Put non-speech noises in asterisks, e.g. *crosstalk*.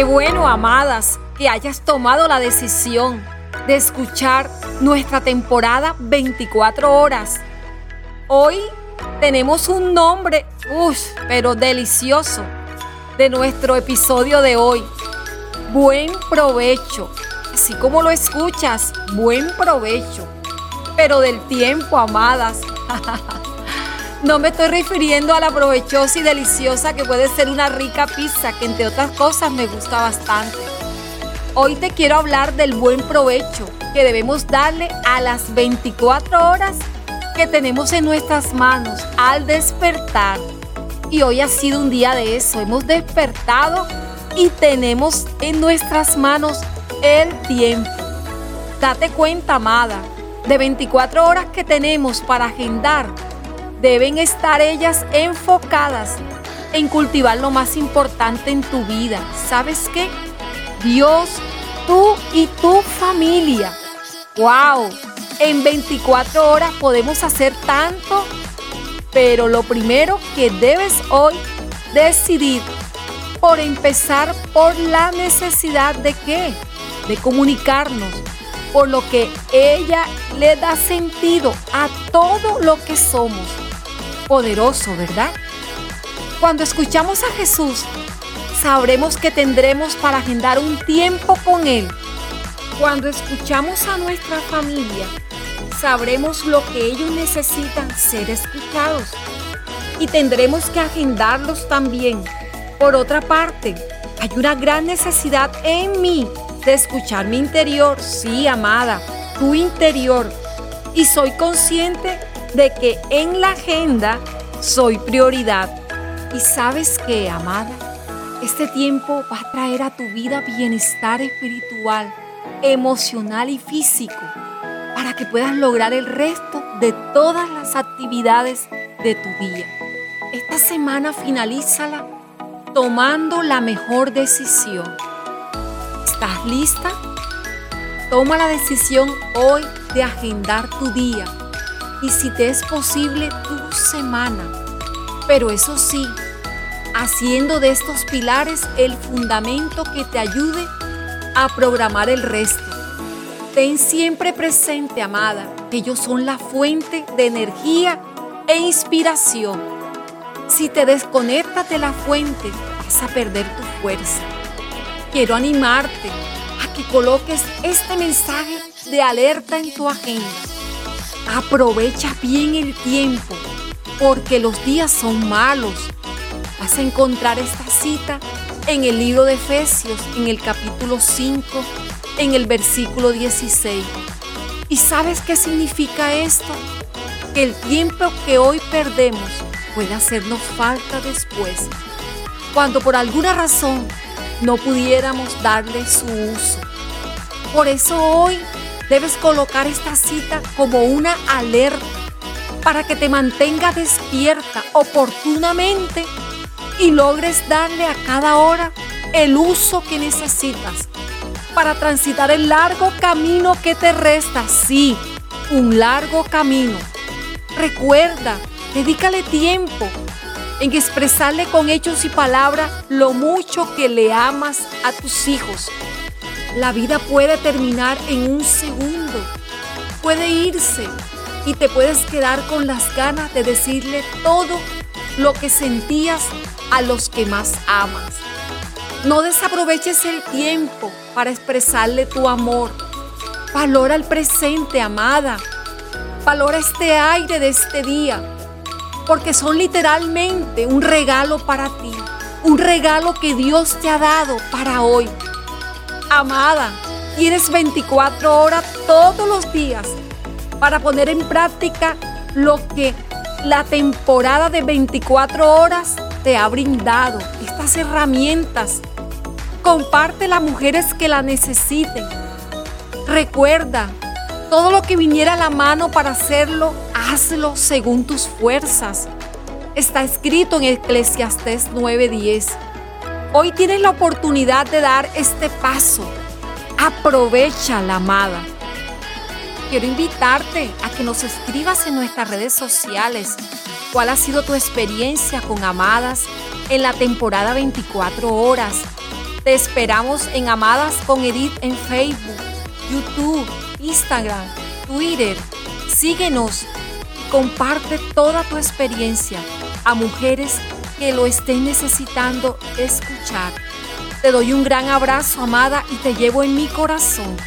Qué bueno, amadas, que hayas tomado la decisión de escuchar nuestra temporada 24 horas. Hoy tenemos un nombre, uff, pero delicioso, de nuestro episodio de hoy. Buen provecho. Así como lo escuchas, buen provecho. Pero del tiempo, amadas. *laughs* No me estoy refiriendo a la provechosa y deliciosa que puede ser una rica pizza, que entre otras cosas me gusta bastante. Hoy te quiero hablar del buen provecho que debemos darle a las 24 horas que tenemos en nuestras manos al despertar. Y hoy ha sido un día de eso. Hemos despertado y tenemos en nuestras manos el tiempo. Date cuenta, amada, de 24 horas que tenemos para agendar deben estar ellas enfocadas en cultivar lo más importante en tu vida. ¿Sabes qué? Dios, tú y tu familia. ¡Wow! En 24 horas podemos hacer tanto, pero lo primero que debes hoy decidir por empezar por la necesidad de qué? De comunicarnos, por lo que ella le da sentido a todo lo que somos poderoso, ¿verdad? Cuando escuchamos a Jesús, sabremos que tendremos para agendar un tiempo con Él. Cuando escuchamos a nuestra familia, sabremos lo que ellos necesitan ser escuchados y tendremos que agendarlos también. Por otra parte, hay una gran necesidad en mí de escuchar mi interior, sí, amada, tu interior. Y soy consciente de que en la agenda soy prioridad. Y sabes que, amada, este tiempo va a traer a tu vida bienestar espiritual, emocional y físico para que puedas lograr el resto de todas las actividades de tu día. Esta semana finalízala tomando la mejor decisión. ¿Estás lista? Toma la decisión hoy de agendar tu día y si te es posible tu semana. Pero eso sí, haciendo de estos pilares el fundamento que te ayude a programar el resto. Ten siempre presente, amada, que ellos son la fuente de energía e inspiración. Si te desconectas de la fuente, vas a perder tu fuerza. Quiero animarte a que coloques este mensaje de alerta en tu agenda Aprovecha bien el tiempo, porque los días son malos. Vas a encontrar esta cita en el libro de Efesios, en el capítulo 5, en el versículo 16. ¿Y sabes qué significa esto? Que el tiempo que hoy perdemos puede hacernos falta después, cuando por alguna razón no pudiéramos darle su uso. Por eso hoy debes colocar esta cita como una alerta para que te mantenga despierta oportunamente y logres darle a cada hora el uso que necesitas para transitar el largo camino que te resta. Sí, un largo camino. Recuerda, dedícale tiempo en expresarle con hechos y palabras lo mucho que le amas a tus hijos la vida puede terminar en un segundo, puede irse y te puedes quedar con las ganas de decirle todo lo que sentías a los que más amas. No desaproveches el tiempo para expresarle tu amor. Valora el presente, amada. Valora este aire de este día, porque son literalmente un regalo para ti, un regalo que Dios te ha dado para hoy amada, tienes 24 horas todos los días para poner en práctica lo que la temporada de 24 horas te ha brindado. Estas herramientas. Comparte las mujeres que la necesiten. Recuerda, todo lo que viniera a la mano para hacerlo, hazlo según tus fuerzas. Está escrito en Eclesiastés 9:10. Hoy tienes la oportunidad de dar este paso. Aprovecha la amada. Quiero invitarte a que nos escribas en nuestras redes sociales cuál ha sido tu experiencia con amadas en la temporada 24 horas. Te esperamos en Amadas con Edith en Facebook, YouTube, Instagram, Twitter. Síguenos y comparte toda tu experiencia a mujeres que lo esté necesitando escuchar. Te doy un gran abrazo, amada, y te llevo en mi corazón.